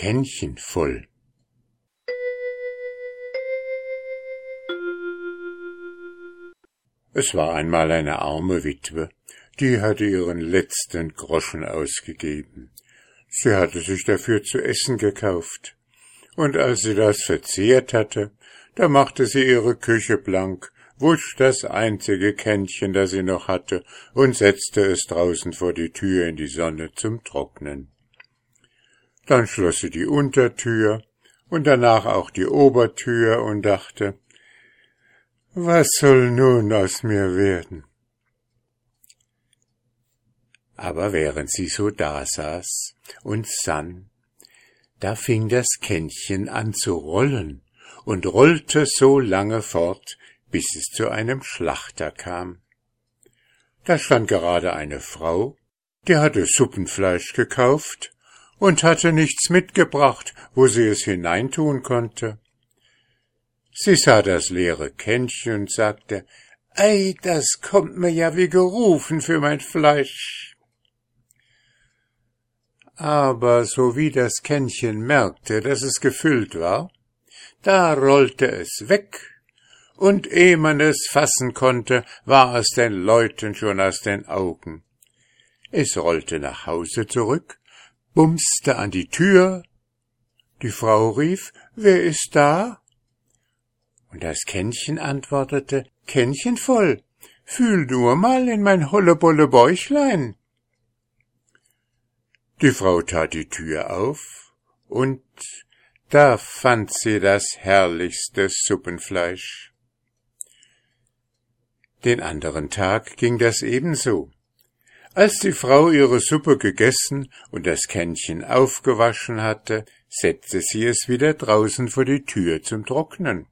Kännchen voll. Es war einmal eine arme Witwe, die hatte ihren letzten Groschen ausgegeben. Sie hatte sich dafür zu essen gekauft, und als sie das verzehrt hatte, da machte sie ihre Küche blank, wusch das einzige Kännchen, das sie noch hatte, und setzte es draußen vor die Tür in die Sonne zum Trocknen. Dann schloss sie die Untertür und danach auch die Obertür und dachte, was soll nun aus mir werden? Aber während sie so dasaß und sann, da fing das Kännchen an zu rollen und rollte so lange fort, bis es zu einem Schlachter kam. Da stand gerade eine Frau, die hatte Suppenfleisch gekauft und hatte nichts mitgebracht, wo sie es hineintun konnte. Sie sah das leere Kännchen und sagte, Ei, das kommt mir ja wie gerufen für mein Fleisch. Aber so wie das Kännchen merkte, dass es gefüllt war, da rollte es weg, und ehe man es fassen konnte, war es den Leuten schon aus den Augen. Es rollte nach Hause zurück, bumste an die Tür, die Frau rief, wer ist da? Und das Kännchen antwortete, Kännchen voll, fühl nur mal in mein hollebolle Bäuchlein. Die Frau tat die Tür auf, und da fand sie das herrlichste Suppenfleisch. Den anderen Tag ging das ebenso. Als die Frau ihre Suppe gegessen und das Kännchen aufgewaschen hatte, setzte sie es wieder draußen vor die Tür zum Trocknen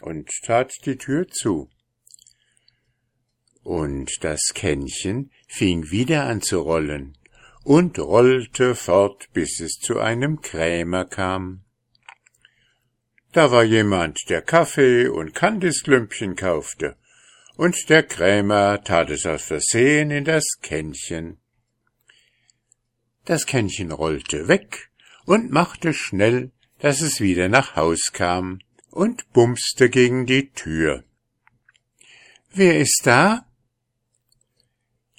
und tat die Tür zu. Und das Kännchen fing wieder an zu rollen und rollte fort, bis es zu einem Krämer kam. Da war jemand, der Kaffee und Kandisklümpchen kaufte, und der Krämer tat es aus Versehen in das Kännchen. Das Kännchen rollte weg und machte schnell, dass es wieder nach Haus kam, und bumste gegen die Tür. Wer ist da?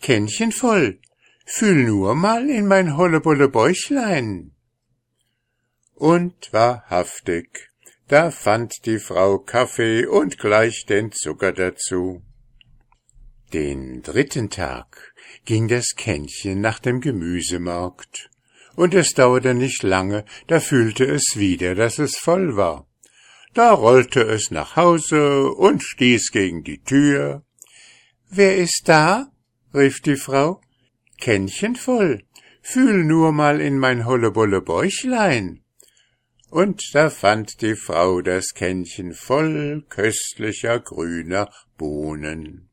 Kännchen voll, fühl nur mal in mein hollebolle Bäuchlein. Und wahrhaftig, da fand die Frau Kaffee und gleich den Zucker dazu. Den dritten Tag ging das Kännchen nach dem Gemüsemarkt, und es dauerte nicht lange, da fühlte es wieder, dass es voll war. Da rollte es nach Hause und stieß gegen die Tür. Wer ist da? rief die Frau. Kännchen voll. Fühl nur mal in mein hollebolle Bäuchlein. Und da fand die Frau das Kännchen voll köstlicher grüner Bohnen.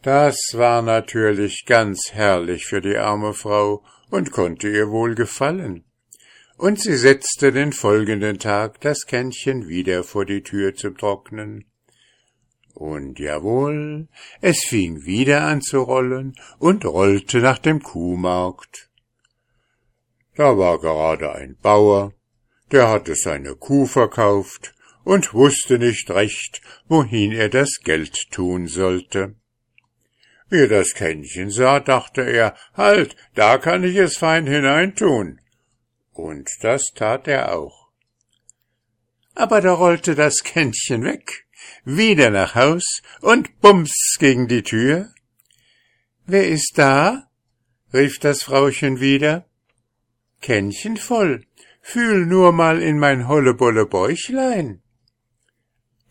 Das war natürlich ganz herrlich für die arme Frau und konnte ihr wohl gefallen und sie setzte den folgenden Tag das Kännchen wieder vor die Tür zum Trocknen. Und jawohl, es fing wieder an zu rollen und rollte nach dem Kuhmarkt. Da war gerade ein Bauer, der hatte seine Kuh verkauft und wusste nicht recht, wohin er das Geld tun sollte. Wie er das Kännchen sah, dachte er, halt, da kann ich es fein hineintun. Und das tat er auch. Aber da rollte das Kännchen weg, wieder nach Haus und bums gegen die Tür. Wer ist da? rief das Frauchen wieder. Kännchen voll, fühl nur mal in mein hollebolle Bäuchlein.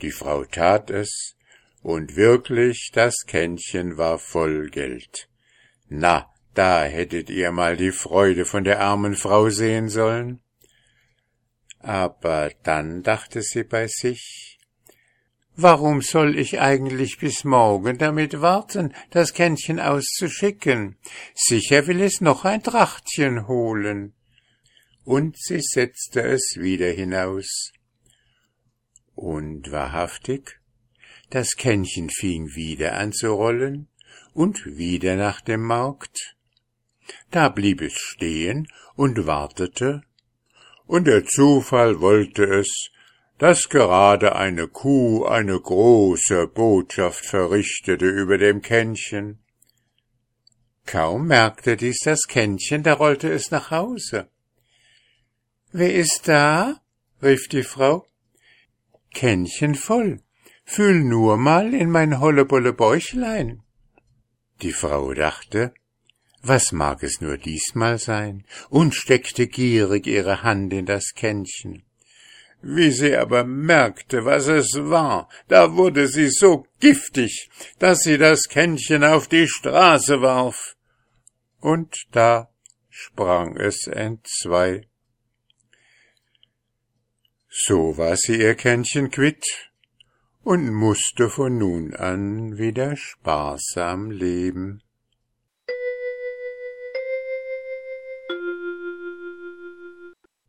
Die Frau tat es, und wirklich das Kännchen war voll Geld. Na, da hättet ihr mal die Freude von der armen Frau sehen sollen. Aber dann dachte sie bei sich, Warum soll ich eigentlich bis morgen damit warten, das Kännchen auszuschicken? Sicher will es noch ein Trachtchen holen. Und sie setzte es wieder hinaus. Und wahrhaftig, das Kännchen fing wieder an zu rollen und wieder nach dem Markt da blieb es stehen und wartete, und der Zufall wollte es, dass gerade eine Kuh eine große Botschaft verrichtete über dem Kännchen. Kaum merkte dies das Kännchen, da rollte es nach Hause. Wer ist da? rief die Frau. Kännchen voll. Fühl nur mal in mein hollebolle Bäuchlein. Die Frau dachte, was mag es nur diesmal sein, und steckte gierig ihre Hand in das Kännchen. Wie sie aber merkte, was es war, da wurde sie so giftig, dass sie das Kännchen auf die Straße warf. Und da sprang es entzwei. So war sie ihr Kännchen quitt und musste von nun an wieder sparsam leben.